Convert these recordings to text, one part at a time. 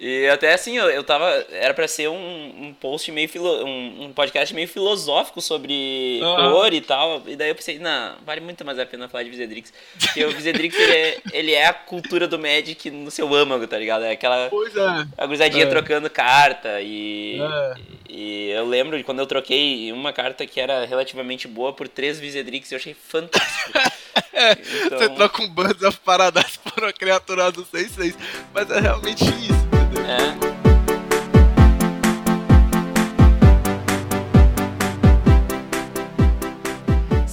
E até assim, eu, eu tava. Era pra ser um, um post meio. Filo, um, um podcast meio filosófico sobre uhum. cor e tal. E daí eu pensei, não, vale muito mais a pena falar de Vizedrix. Porque o Vizedrix, ele é, ele é a cultura do Magic no seu âmago, tá ligado? É aquela. Pois é. A gurizadinha é. trocando carta. E, é. e eu lembro de quando eu troquei uma carta que era relativamente boa por três Vizedrix, eu achei fantástico. então... Você troca um Bands of Paradise por uma criatura do 6-6. Mas é realmente isso, É.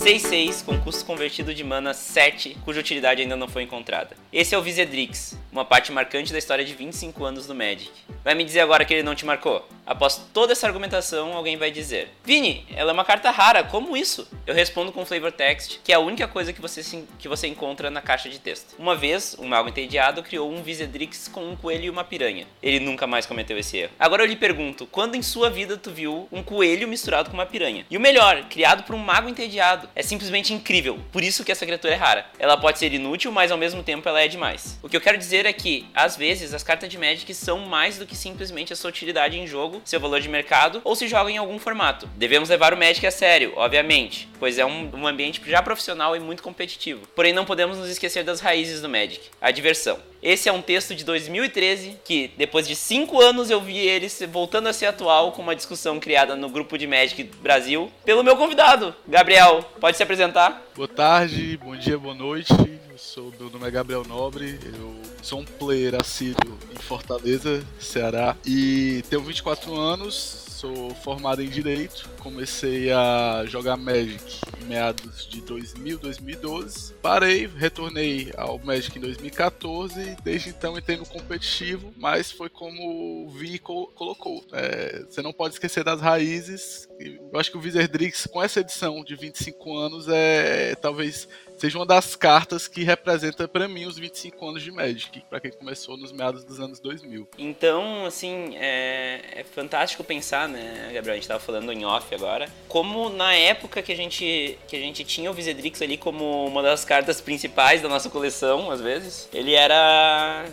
6-6 com custo convertido de mana 7, cuja utilidade ainda não foi encontrada. Esse é o Vizedrix, uma parte marcante da história de 25 anos do Magic. Vai me dizer agora que ele não te marcou? Após toda essa argumentação, alguém vai dizer: Vini, ela é uma carta rara, como isso? Eu respondo com Flavor Text, que é a única coisa que você, que você encontra na caixa de texto. Uma vez, um mago entediado criou um Vizedrix com um coelho e uma piranha. Ele nunca mais cometeu esse erro. Agora eu lhe pergunto: quando em sua vida tu viu um coelho misturado com uma piranha? E o melhor, criado por um mago entediado. É simplesmente incrível. Por isso que essa criatura é rara. Ela pode ser inútil, mas ao mesmo tempo ela é demais. O que eu quero dizer é que, às vezes, as cartas de Magic são mais do que simplesmente a sua utilidade em jogo, seu valor de mercado ou se joga em algum formato. Devemos levar o Magic a sério, obviamente, pois é um, um ambiente já profissional e muito competitivo. Porém, não podemos nos esquecer das raízes do Magic, a diversão. Esse é um texto de 2013 que, depois de cinco anos, eu vi ele voltando a ser atual com uma discussão criada no grupo de Magic Brasil pelo meu convidado, Gabriel. Pode se apresentar? Boa tarde, bom dia, boa noite. Eu sou, meu nome é Gabriel Nobre, eu sou um player assíduo em Fortaleza, Ceará, e tenho 24 anos, sou formado em Direito, comecei a jogar Magic em meados de 2000, 2012. Parei, retornei ao Magic em 2014 desde então entrei no competitivo, mas foi como o Vi colocou. É, você não pode esquecer das raízes. Eu acho que o Wizardrix, com essa edição de 25 anos, é talvez seja uma das cartas que representa para mim os 25 anos de Magic, para quem começou nos meados dos anos 2000. Então, assim, é, é fantástico pensar, né, Gabriel, a gente estava falando em off agora, como na época que a gente que a gente tinha o Vizedrix ali como uma das cartas principais da nossa coleção, às vezes, ele era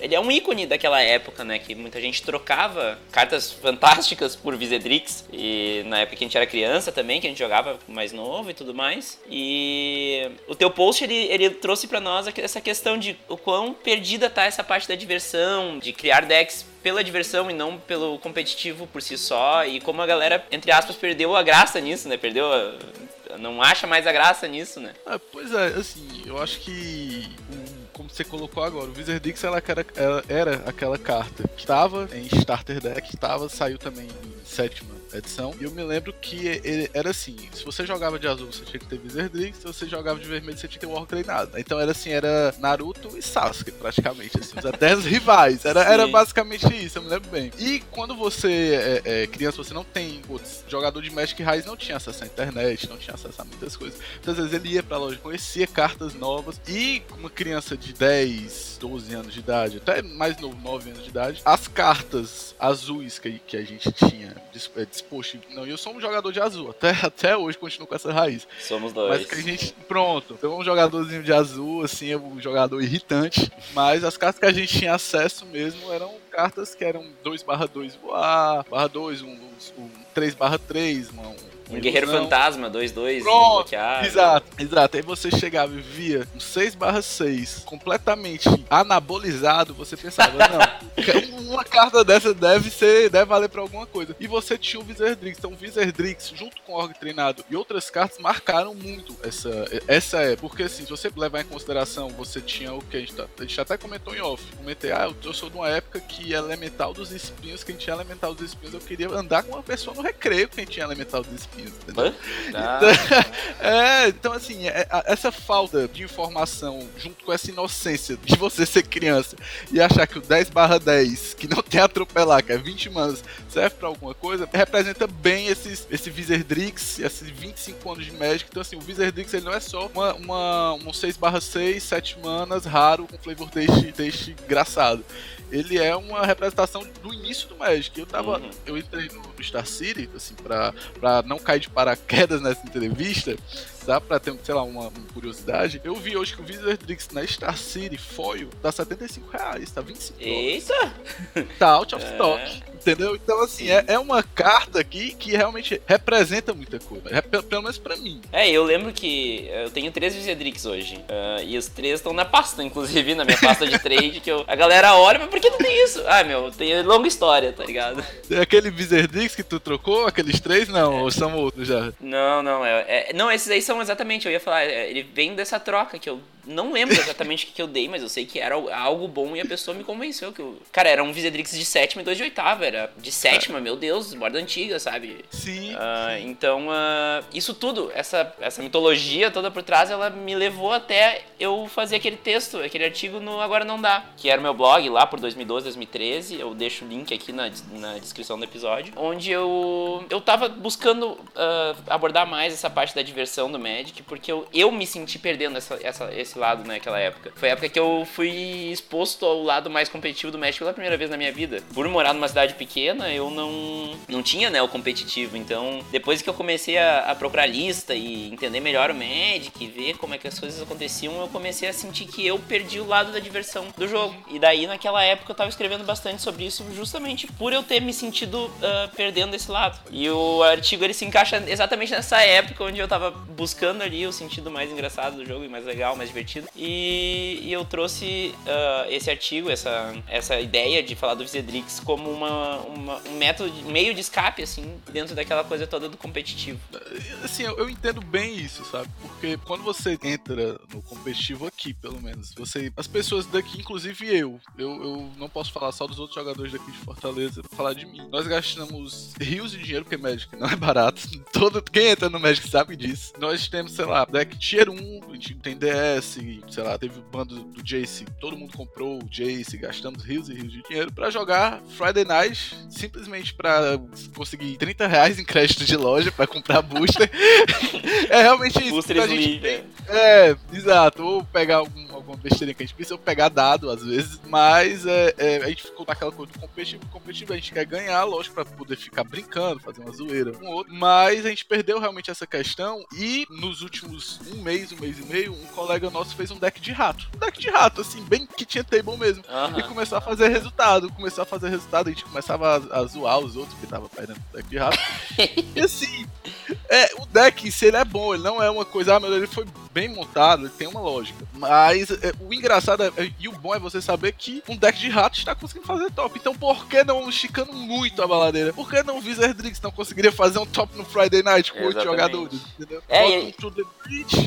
ele é um ícone daquela época, né? Que muita gente trocava cartas fantásticas por Vizedrix. E na época que a gente era criança também, que a gente jogava mais novo e tudo mais. E o teu post, ele, ele trouxe para nós essa questão de o quão perdida tá essa parte da diversão, de criar decks pela diversão e não pelo competitivo por si só. E como a galera, entre aspas, perdeu a graça nisso, né? Perdeu a... Não acha mais a graça nisso, né? Ah, pois é, assim, eu acho que como você colocou agora, o Wizardix ela era, ela era aquela carta que estava em Starter Deck, estava, saiu também em sétima edição. E eu me lembro que ele era assim: se você jogava de azul, você tinha que ter Wizardrix, se você jogava de vermelho, você tinha que ter War treinado. Então era assim: era Naruto e Sasuke, praticamente. Assim, os eternos rivais. Era, era basicamente isso, eu me lembro bem. E quando você é, é criança, você não tem. Putz, jogador de Magic Raiz não tinha acesso à internet, não tinha acesso a muitas coisas. Então, às vezes ele ia pra loja, conhecia cartas novas. E uma criança de 10, 12 anos de idade, até mais novo, 9 anos de idade, as cartas azuis que, que a gente tinha é, disposto. Não, eu sou um jogador de azul, até, até hoje continuo com essa raiz. Somos dois. Mas que a gente, pronto, eu um jogadorzinho de azul, assim, é um jogador irritante, mas as cartas que a gente tinha acesso mesmo eram cartas que eram 2 barra 2 voar, barra 2, um, um 3 barra 3, um um Guerreiro Fantasma 2-2 bloqueado. Exato, exato. Aí você chegava e via um 6/6 completamente anabolizado, você pensava, não, uma carta dessa deve ser, deve valer pra alguma coisa. E você tinha o Wizardrix. Então o Wizardrix, junto com o Org Treinado e outras cartas, marcaram muito essa, essa época. Porque assim, se você levar em consideração, você tinha o que a gente, tá, a gente até comentou em off. Comentei, ah, eu sou de uma época que Elemental dos Espinhos, quem tinha Elemental dos Espinhos, eu queria andar com uma pessoa no recreio quem tinha Elemental dos Espinhos entendeu? Ah. é, então assim, é, essa falta de informação junto com essa inocência de você ser criança e achar que o 10 barra 10, que não tem atropelar, que é 20 manos, serve para alguma coisa, representa bem esses, esse Wizardrix, esses 25 anos de Magic. Então assim, o Wizardrix ele não é só uma, uma, um 6 barra 6, 7 manas, raro, com flavor taste, taste engraçado ele é uma representação do início do Magic. Eu tava. Uhum. Eu entrei no, Star City, assim, pra, pra não cair de paraquedas nessa entrevista, dá pra ter, sei lá, uma, uma curiosidade. Eu vi hoje que o Wizardrix na Star City Foil tá 75 reais, tá 25 Eita! Tá out of stock. Entendeu? Então, assim, é, é, uma carta aqui que realmente representa muita coisa. Pelo, pelo menos pra mim. É, eu lembro que eu tenho três Visedrix hoje. Uh, e os três estão na pasta, inclusive, na minha pasta de trade, que eu, a galera olha, mas por que não tem isso? Ah, meu, tem longa história, tá ligado? É aquele Wizardix que tu trocou, aqueles três? Não, é. ou são outros já? Não, não, é, é, Não, esses aí são exatamente, eu ia falar, é, ele vem dessa troca que eu não lembro exatamente o que, eu dei, mas eu sei que era algo bom e a pessoa me convenceu que eu. Cara, era um Visedrix de sétima e dois de oitava. Era de sétima, é. meu Deus, borda antiga, sabe? Sim. Uh, então, uh, isso tudo, essa, essa mitologia toda por trás, ela me levou até eu fazer aquele texto, aquele artigo no Agora Não Dá, que era o meu blog lá por 2012, 2013. Eu deixo o link aqui na, na descrição do episódio, onde eu, eu tava buscando uh, abordar mais essa parte da diversão do Magic, porque eu, eu me senti perdendo essa, essa, esse lado naquela né, época. Foi a época que eu fui exposto ao lado mais competitivo do México pela primeira vez na minha vida. Por morar numa cidade pequena, eu não, não tinha né, o competitivo. Então, depois que eu comecei a, a procurar lista e entender melhor o Magic e ver como é que as coisas aconteciam, eu comecei a sentir que eu perdi o lado da diversão do jogo. E daí, naquela época, eu tava escrevendo bastante sobre isso, justamente por eu ter me sentido uh, perdendo esse lado. E o artigo ele se encaixa exatamente nessa época onde eu tava buscando ali o sentido mais engraçado do jogo e mais legal, mais divertido divertido. E, e eu trouxe uh, esse artigo, essa, essa ideia de falar do Visedrix como uma, uma, um método, meio de escape, assim, dentro daquela coisa toda do competitivo. Assim, eu, eu entendo bem isso, sabe? Porque quando você entra no competitivo aqui, pelo menos, você. As pessoas daqui, inclusive eu, eu, eu não posso falar só dos outros jogadores daqui de Fortaleza, falar de mim. Nós gastamos rios de dinheiro, porque Magic não é barato. Todo, quem entra no Magic sabe disso. Nós temos, sei lá, deck Tier 1, a gente tem DS, sei lá, teve o bando do Jace, todo mundo comprou o Jace, gastamos rios e rios de dinheiro para jogar Friday Night, simplesmente para conseguir 30 reais em crédito de loja para comprar booster. é realmente isso. Booster a gente tem, é. é, exato. Ou pegar algum, alguma besteirinha que a gente precisa, pegar dado às vezes, mas é, é, a gente ficou naquela coisa do competitivo, competitivo, a gente quer ganhar, lógico, para poder ficar brincando, fazer uma zoeira com o outro, mas a gente perdeu realmente essa questão e nos últimos um mês, um mês e meio, um colega nosso fez um deck de rato. Um deck de rato, assim, bem que tinha table mesmo. Uhum. E começou a fazer resultado. Começou a fazer resultado, a gente começava a, a zoar os outros que tava perdendo o deck de rato. e assim, é, o deck, se ele é bom, ele não é uma coisa, ah, meu, ele foi bem montado, ele tem uma lógica. Mas é, o engraçado é, e o bom é você saber que um deck de rato está conseguindo fazer top. Então por que não esticando muito a baladeira? Por que não o Wizardrix não conseguiria fazer um top no Friday Night com oito jogadores? Entendeu? É, e...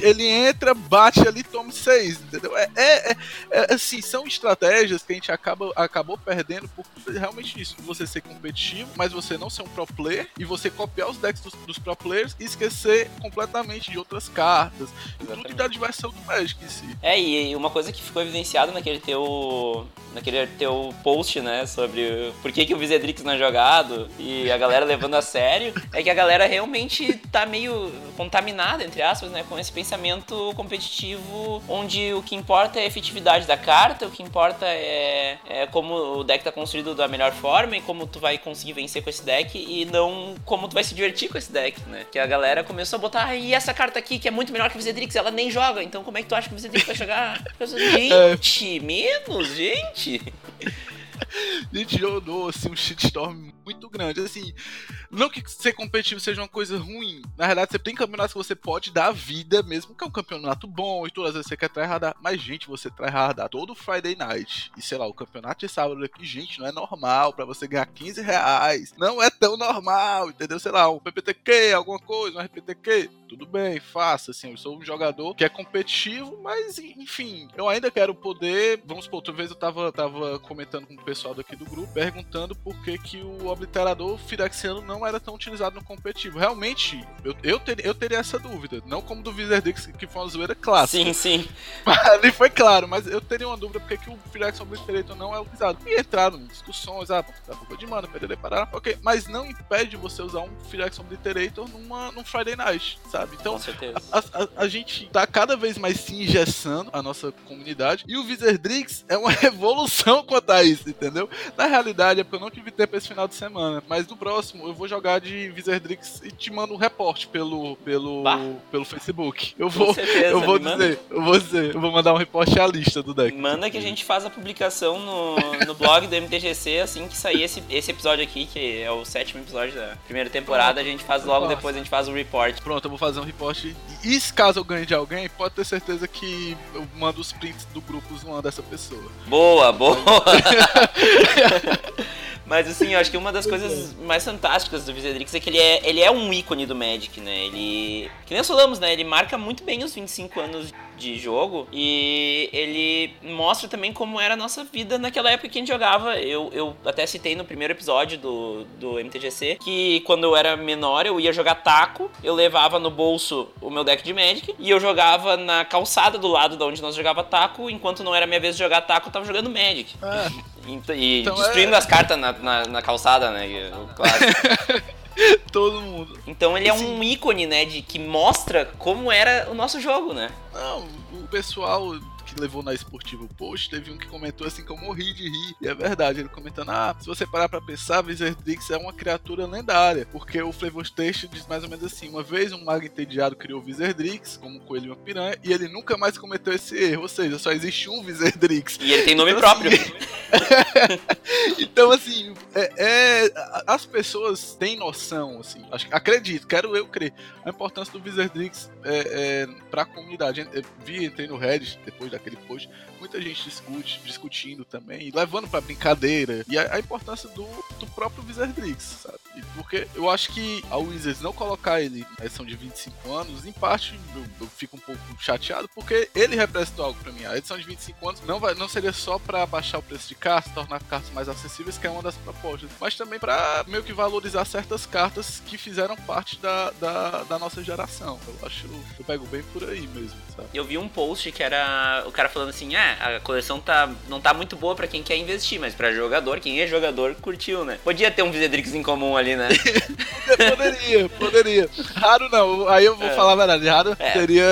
ele entra, bate ali, toma seis, entendeu? É, é, é, é, assim, são estratégias que a gente acaba, acabou perdendo por realmente isso, você ser competitivo, mas você não ser um pro player e você copiar os decks dos, dos pro players e esquecer completamente de outras cartas. Exatamente tudo da diversão do Magic em si. É, e uma coisa que ficou evidenciada naquele teu. Naquele teu post, né, sobre por que, que o Visedrix não é jogado e a galera levando a sério, é que a galera realmente tá meio contaminada, entre aspas, né, com esse pensamento competitivo onde o que importa é a efetividade da carta, o que importa é, é como o deck tá construído da melhor forma e como tu vai conseguir vencer com esse deck e não como tu vai se divertir com esse deck, né? Que a galera começou a botar, ah, e essa carta aqui que é muito melhor que o Visedrix, ela nem joga, então como é que tu acha que você tem que jogar? Gente, menos, gente assistir. gente jogou assim um shitstorm muito grande. Assim, não que ser competitivo seja uma coisa ruim. Na verdade, você tem campeonatos que você pode dar vida, mesmo que é um campeonato bom e todas as vezes você quer tryhardar. Mas, gente, você tryhardar todo Friday night e sei lá, o campeonato de sábado aqui, gente, não é normal para você ganhar 15 reais. Não é tão normal, entendeu? Sei lá, um PPTQ, alguma coisa, um RPTQ. Tudo bem, faça. Assim, eu sou um jogador que é competitivo, mas enfim, eu ainda quero poder. Vamos supor, outra vez eu tava, tava comentando com o pessoal daqui do grupo, perguntando por que, que o obliterador Firexiano não era tão utilizado no competitivo. Realmente, eu, eu, ter, eu teria essa dúvida. Não como do Wizardix, que foi uma zoeira clássica. Sim, sim. Ali foi claro, mas eu teria uma dúvida porque que o Firex Obliterator não é utilizado. E entraram em discussões, ah, tá culpa de mana, perder parar. Ok, mas não impede você usar um Firex Obliterator numa, num Friday Night, sabe? Então, a, a, a, gente tá cada vez mais se engessando a nossa comunidade. E o Wizardrix é uma revolução quanto a isso, entendeu? Na realidade, é porque eu não tive tempo esse final de semana. Mas no próximo eu vou jogar de Wizardrix e te mando um reporte pelo, pelo, Bah. pelo Facebook. Eu Com vou, certeza, eu vou me manda. dizer, eu vou dizer, eu vou mandar um reporte à lista do deck. Manda que a gente faz a publicação no, no blog do MTGC assim que sair esse, esse episódio aqui, que é o sétimo episódio da primeira temporada, a gente faz logo Nossa. depois, a gente faz o report. Pronto, eu vou fazer um reporte. E se caso eu ganhe de alguém, pode ter certeza que eu mando os prints do grupo zoando essa pessoa. Boa, boa! Mas assim, eu acho que uma das coisas mais fantásticas do Wizardrix é que ele é, ele é um ícone do Magic, né? Ele. Que nem nós falamos, né? Ele marca muito bem os 25 anos de jogo e ele mostra também como era a nossa vida naquela época que a gente jogava. Eu, eu até citei no primeiro episódio do, do MTGC que quando eu era menor eu ia jogar taco, eu levava no bolso o meu deck de Magic e eu jogava na calçada do lado de onde nós jogava taco, enquanto não era minha vez de jogar taco, eu tava jogando Magic. Ah, Ent- E Então destruindo é- as cartas na, na, na calçada, né? e- o clássico. todo mundo. Então ele é Sim. um ícone, né? De que mostra como era o nosso jogo, né? Não, o pessoal que levou na esportiva o post, teve um que comentou assim que eu morri de rir. E é verdade, ele comentando: Ah, se você parar pra pensar, Wizardrix é uma criatura lendária. Porque o Flavor Text diz mais ou menos assim: uma vez um mago entediado criou o Wizardrix, como um coelho e uma piranha, e ele nunca mais cometeu esse erro. Ou seja, só existe um Wizardrix. E ele tem nome Então, próprio. assim, então, assim, é, é- a- as pessoas têm noção, assim, acredito, quero eu crer, a importância do Wizardrix é, é, pra comunidade. Eu vi, entrei no Reddit depois daquele post, muita gente discute, discutindo também, levando pra brincadeira, e a, a importância do, do próprio Wizardrix, sabe? E Porque eu acho que a Wizards não colocar ele na edição de 25 anos, em parte eu, eu fico um pouco chateado, porque ele representa algo pra mim. A edição de 25 anos não, vai, não seria só pra baixar o preço de cartas, tornar cartas mais acessíveis, que é uma das propostas, mas também pra meio que valorizar certas cartas que fizeram parte da, da, da nossa geração. Eu acho, eu pego bem por aí mesmo, Eu vi um post que era o cara falando assim: ah, a coleção tá, não tá muito boa pra quem quer investir, mas pra jogador, quem é jogador, curtiu, né? Podia ter um Wizardrix em comum ali, né? Poderia, poderia. Raro não, aí eu vou É. falar a verdade, raro É. teria.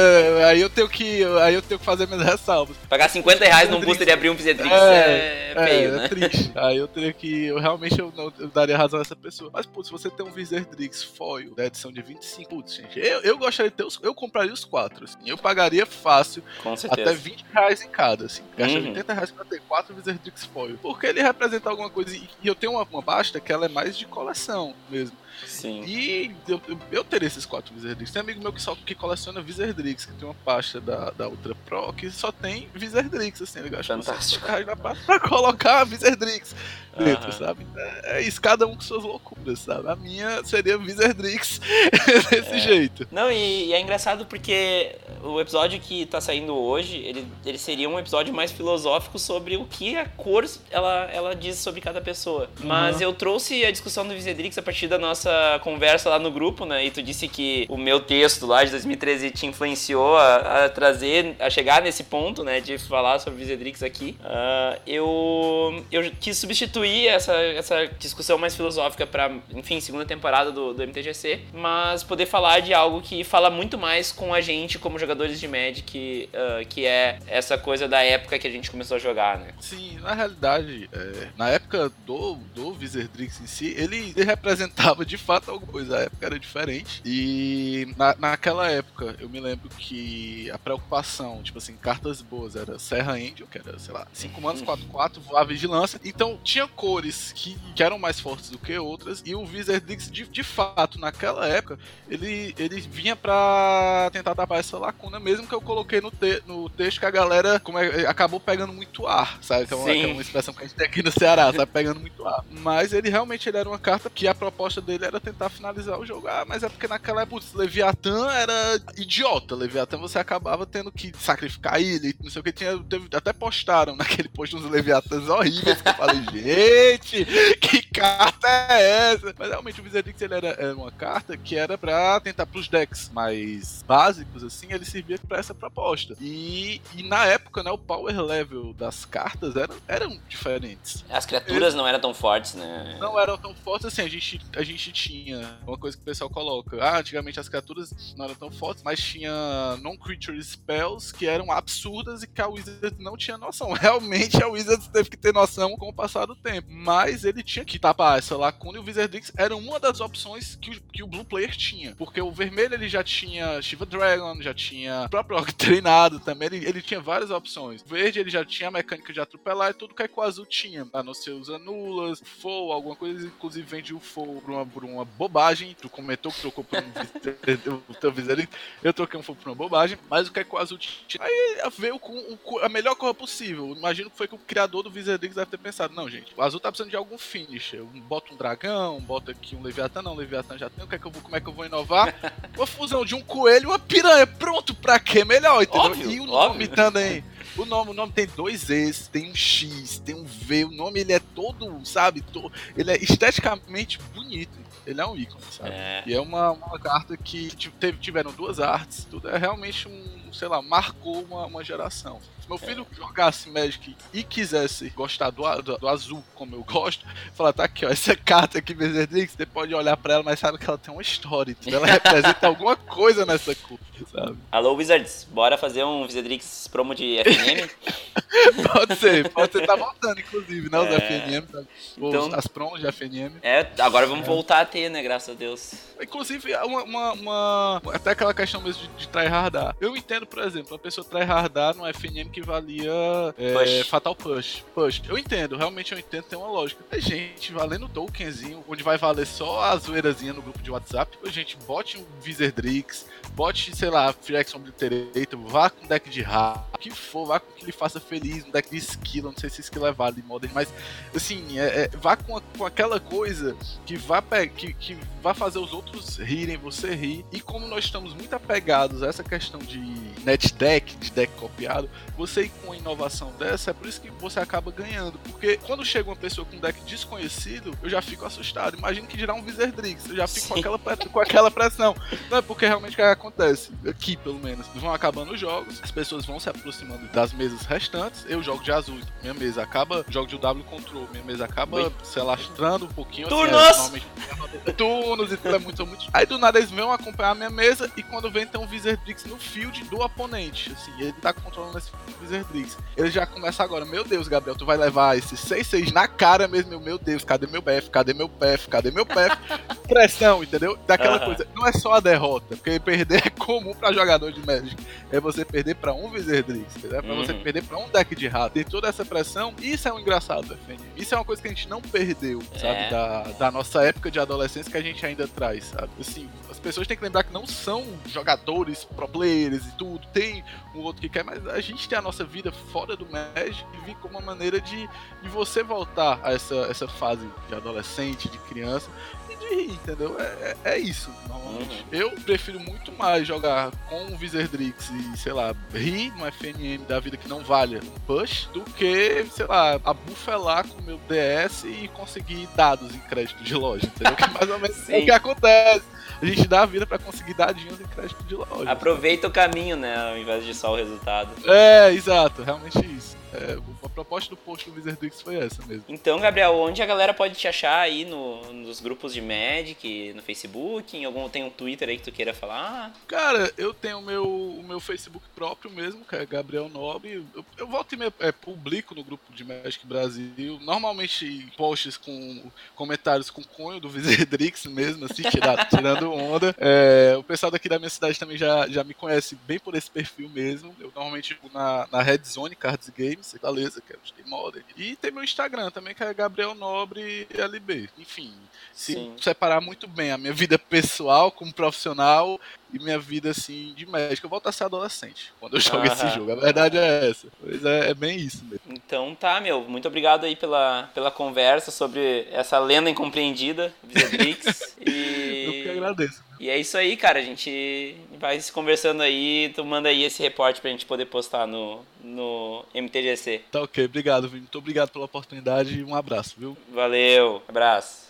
Aí eu tenho que. Aí eu tenho que fazer minhas ressalvas. Pagar 50 reais num booster e abrir um Wizardrix é, feio, é, né? É triste. Aí eu teria que. Eu realmente eu, não, eu daria razão a essa pessoa. Mas, putz, se você tem um Wizardrix foil da edição de 25, putz, gente, eu, eu gostaria de ter os. Eu compraria os quatro. Assim, eu pagaria fácil Com certeza. até 20 reais em cada, assim. Gastaria Uhum. 80 reais pra ter quatro Wizardrix foil. Porque ele representa alguma coisa. E, e eu tenho uma, uma basta que ela é mais de coleção mesmo. Sim. E eu, eu, teria esses quatro Wizardrix. Tem amigo meu que, só, que coleciona Wizardrix, que tem uma pasta da, da Ultra Pro que só tem Wizardrix, assim, ele gasta Fantástico. 50 reais na pasta pra colocar Wizardrix dentro, Aham. sabe? É, é isso, cada um com suas loucuras, sabe? A minha seria Wizardrix desse É. jeito. Não, e, e é engraçado porque o episódio que tá saindo hoje, ele, ele seria um episódio mais filosófico sobre o que a cor ela, ela diz sobre cada pessoa. Mas Uhum. eu trouxe a discussão do Wizardrix a partir da nossa conversa lá no grupo, né? E tu disse que o meu texto lá de 2013 te influenciou a, a trazer, a chegar nesse ponto, né? De falar sobre Wizardrix aqui. Ah, eu, eu quis substituir essa, essa discussão mais filosófica pra, enfim, segunda temporada do, do MTGC, mas poder falar de algo que fala muito mais com a gente como jogadores de Magic, ah, que é essa coisa da época que a gente começou a jogar, né? Sim, na realidade, é, na época do, do Wizardrix em si, ele, representava de fato alguma coisa. A época era diferente. E na, naquela época, eu me lembro que a preocupação, tipo assim, cartas boas era Serra Angel, que era, sei lá, 5 manos, 4-4, voar vigilância. Então tinha cores que, que eram mais fortes do que outras. E o Wizardrix, de, de fato, naquela época, ele, ele vinha pra tentar tapar essa lacuna, mesmo que eu coloquei no, te, no texto que a galera como é, acabou pegando muito ar, sabe? Que é uma, que é uma expressão que a gente tem aqui no Ceará, sabe? Pegando muito ar. Mas ele realmente ele era uma carta que a proposta dele era tentar finalizar o jogo. Ah, mas é porque naquela época, Leviatã era idiota. Leviatã você acabava tendo que sacrificar ele, não sei o que. Tinha, teve- até postaram naquele post uns Leviatãs horríveis que eu falei, gente, que carta é essa? Mas realmente o Wizardix ele era, era uma carta que era pra tentar pros decks mais básicos, assim, ele, servia para essa proposta. E, e na época, né, o power level das cartas eram, eram diferentes. As criaturas não eram tão fortes, né? Não eram tão fortes assim, a gente, a gente tinha uma coisa que o pessoal coloca. Ah, antigamente as criaturas não eram tão fortes, mas tinha non-creature spells que eram absurdas e que a Wizard não tinha noção. Realmente a Wizard teve que ter noção com o passar do tempo. Mas ele tinha que tapar essa lacuna e o Wizardix era uma das opções que o, que o Blue Player tinha. Porque o vermelho ele já tinha Shiva Dragon, já tinha o próprio treinado também, ele, ele tinha várias opções. O verde ele já tinha a mecânica de atropelar e tudo que o azul tinha. A não ser os anulas, Foe, alguma coisa, inclusive vende o Foe por uma, por uma bobagem. Tu comentou que trocou por um o teu Wizardix, eu troquei um Foe por uma bobagem, mas o que o azul tinha. Aí veio com a melhor cor possível. Imagino que foi que o criador do Wizardix deve ter pensado, não, gente, o azul tá precisando de algum finisher. Bota um dragão, bota aqui um Leviatã, não, Leviatã já tem, o que é que eu vou, como é que eu vou inovar? uma fusão de um coelho e uma piranha, pronto, pra quê? Melhor, entendeu? Óbvio, e o óbvio. nome também. O nome, o nome tem dois Es, tem um X, tem um V, o nome ele é todo, sabe? Ele é esteticamente bonito. Ele é um ícone, sabe? É. E é uma, uma carta que teve, tiveram duas artes, tudo é realmente um, sei lá, marcou uma, uma geração. Se meu filho jogasse Magic e quisesse gostar do, do, do azul, como eu gosto, falar, tá aqui, ó, essa carta aqui, Wizardix, você pode olhar pra ela, mas sabe que ela tem uma história, entendeu? ela representa alguma coisa nessa cor, sabe? Alô, Wizards, bora fazer um Wizardrix promo de FNM? pode ser, pode ser, tá voltando, inclusive, né, os É. FNM? Os- Então- as promos de FNM. é, agora vamos voltar a ter, né? Graças a Deus. Inclusive, uma, uma, uma- Até aquela questão mesmo de, de tryhardar. Eu entendo, por exemplo, a pessoa tryhardar no FNM que valia é, Push. Fatal Push. Push. Eu entendo, realmente eu entendo, tem uma lógica. Mas, gente, valendo tokenzinho, onde vai valer só a zoeirazinha no grupo de WhatsApp, ô, gente, bote um Wizardrix, bote, sei lá, Frex Obliterator, vá com deck de ra, o que for, vá com que ele faça feliz, um deck de skill, não sei se skill é válido em Modern, mas, assim, é, é, vá com, a- com aquela coisa que vá, que, que vá fazer os outros rirem, você rir. E como nós estamos muito apegados a essa questão de net deck, de deck copiado, você ir com uma inovação dessa, é por isso que você acaba ganhando. Porque quando chega uma pessoa com um deck desconhecido, eu já fico assustado. Imagina que dirá um Wizardrix, eu já fico com aquela, com aquela pressão. Não é porque realmente o que acontece, aqui pelo menos, vão acabando os jogos, as pessoas vão se aproximando das mesas restantes. Eu jogo de azul, então minha mesa acaba, jogo de W Control, minha mesa acaba Oi. se alastrando um pouquinho. assim, Turnos! é, normalmente turnos e tudo é muito, muito. Aí do nada eles vão acompanhar a minha mesa e quando vem tem um Wizardrix no field do oponente. Assim, ele tá controlando esse Wizardrix. Ele já começa agora, meu Deus, Gabriel, tu vai levar esse 6-6 na cara mesmo, meu, Deus, cadê meu PF? Cadê meu PF? Cadê meu PF? Pressão, entendeu? Daquela coisa. Não é só a derrota, porque perder é comum pra jogador de Magic. É você perder pra um Wizardrix, entendeu? É pra você Uhum. perder pra um de rato. Tem toda essa pressão. Isso é um engraçado do FNM. Isso é uma coisa que a gente não perdeu, sabe? É. Da, da nossa época de adolescência que a gente ainda traz, sabe? Assim, as pessoas têm que lembrar que não são jogadores, pro players e tudo. Tem um outro que quer, mas a gente tem a nossa vida fora do Magic e vi como uma maneira de, de você voltar a essa, essa fase de adolescente, de criança e rir, entendeu? É, é, é isso, normalmente. Eu prefiro muito mais jogar com o Wizardrix e, sei lá, rir no FNM da vida que não valha um push, do que, sei lá, abufelar com o meu DS e conseguir dados em crédito de loja, entendeu? Que é mais ou menos o que acontece. A gente dá a vida pra conseguir dadinhos em crédito de loja. Aproveita o caminho, né? Ao invés de só o resultado. É, exato, realmente isso. É, a proposta do post do Wizardrix foi essa mesmo. Então, Gabriel, onde a galera pode te achar aí no, nos grupos de Magic, no Facebook, em algum tem um Twitter aí que tu queira falar? Cara, eu tenho o meu, o meu Facebook próprio mesmo, que é Gabriel Nobre. Eu, eu volto e meio, é, publico no grupo de Magic Brasil. Normalmente posts com comentários com cunho do Wizardrix mesmo, assim, tira- tirando onda. É, o pessoal daqui da minha cidade também já, já me conhece bem por esse perfil mesmo. Eu normalmente fico na, na Red Zone Cards Games, Fortaleza, que é tem modern. E tem meu Instagram também, que é Gabriel Nobre LB. Enfim, se Sim. Separar muito bem a minha vida pessoal como profissional e minha vida assim de médico. Eu volto a ser adolescente quando eu jogo esse Aham. jogo. A verdade é essa. Pois é, é bem isso mesmo. Então tá, meu, muito obrigado aí pela, pela conversa sobre essa lenda incompreendida, Wizardrix. Eu que e, agradeço. e é isso aí, cara. A gente vai se conversando aí, tu manda aí esse reporte pra gente poder postar no, no MTGC. Tá ok, obrigado, Vini. Muito obrigado pela oportunidade e um abraço, viu? Valeu, abraço.